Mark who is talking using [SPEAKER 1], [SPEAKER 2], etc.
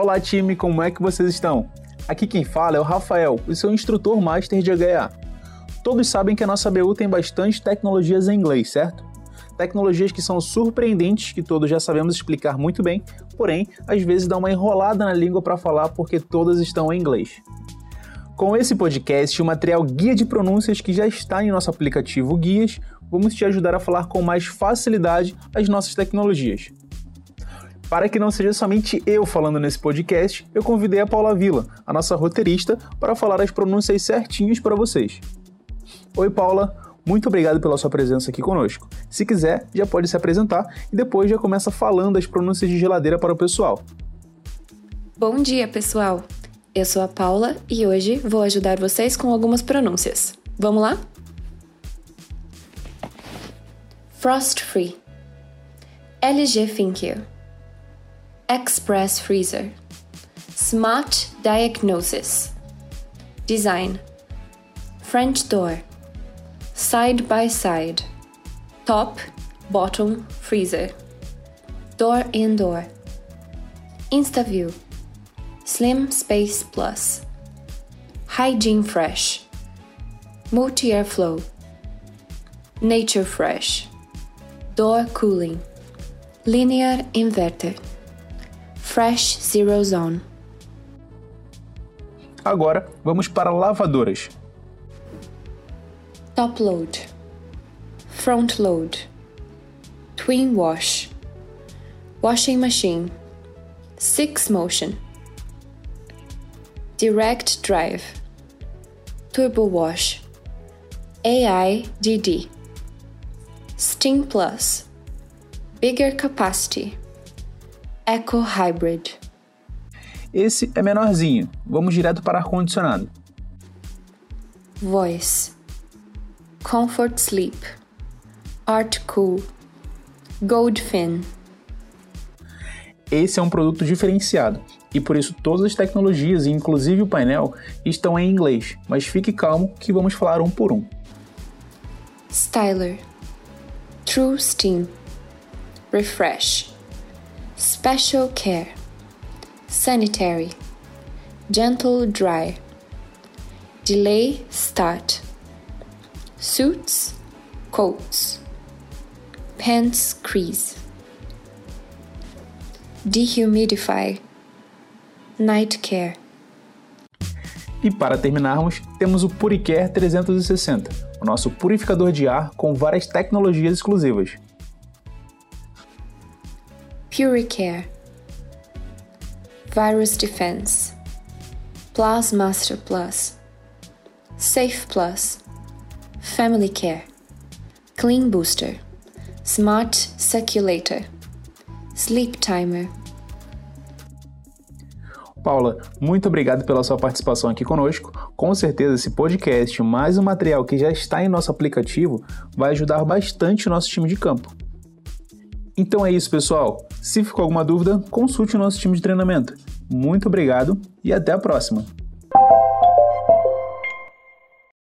[SPEAKER 1] Olá time, como é que vocês estão? Aqui quem fala é o Rafael, o seu instrutor master de HA. Todos sabem que a nossa BU tem bastante tecnologias em inglês, certo? Tecnologias que são surpreendentes, que todos já sabemos explicar muito bem, porém, às vezes dá uma enrolada na língua para falar porque todas estão em inglês. Com esse podcast, o material Guia de Pronúncias que já está em nosso aplicativo Guias, vamos te ajudar a falar com mais facilidade as nossas tecnologias. Para que não seja somente eu falando nesse podcast, eu convidei a Paula Vila, a nossa roteirista, para falar as pronúncias certinhas para vocês. Oi, Paula, muito obrigado pela sua presença aqui conosco. Se quiser, já pode se apresentar e depois já começa falando as pronúncias de geladeira para o pessoal.
[SPEAKER 2] Bom dia, pessoal! Eu sou a Paula e hoje vou ajudar vocês com algumas pronúncias. Vamos lá? Frost Free LG ThinQ Express Freezer. Smart Diagnosis. Design. French door. Side by side. Top, bottom, freezer. Door in door. InstaView. Slim Space Plus. Hygiene Fresh. Multi Airflow. Nature Fresh. Door cooling. Linear inverter. Fresh Zero Zone.
[SPEAKER 1] Agora vamos para lavadoras.
[SPEAKER 2] Top load. Front load. Twin wash. Washing machine. Six motion. Direct drive. Turbo wash. AIDD. Steam Plus. Bigger capacity. Eco Hybrid.
[SPEAKER 1] Esse é menorzinho. Vamos direto para ar-condicionado.
[SPEAKER 2] Voice. Comfort Sleep. Art Cool. Goldfin.
[SPEAKER 1] Esse é um produto diferenciado e por isso todas as tecnologias, inclusive o painel, estão em inglês, mas fique calmo que vamos falar um por um.
[SPEAKER 2] Styler. True Steam. Refresh. Special care. Sanitary. Gentle dry. Delay start. Suits, coats. Pants crease. Dehumidify. Night care.
[SPEAKER 1] E para terminarmos, temos o Puricare 360, o nosso purificador de ar com várias tecnologias exclusivas.
[SPEAKER 2] Puricare, Virus Defense, Plus Master Plus, Safe Plus, Family Care, Clean Booster, Smart Circulator, Sleep Timer.
[SPEAKER 1] Paula, muito obrigado pela sua participação aqui conosco. Com certeza, esse podcast, mais um material que já está em nosso aplicativo, vai ajudar bastante o nosso time de campo. Então é isso, pessoal. Se ficou alguma dúvida, consulte o nosso time de treinamento. Muito obrigado e até a próxima!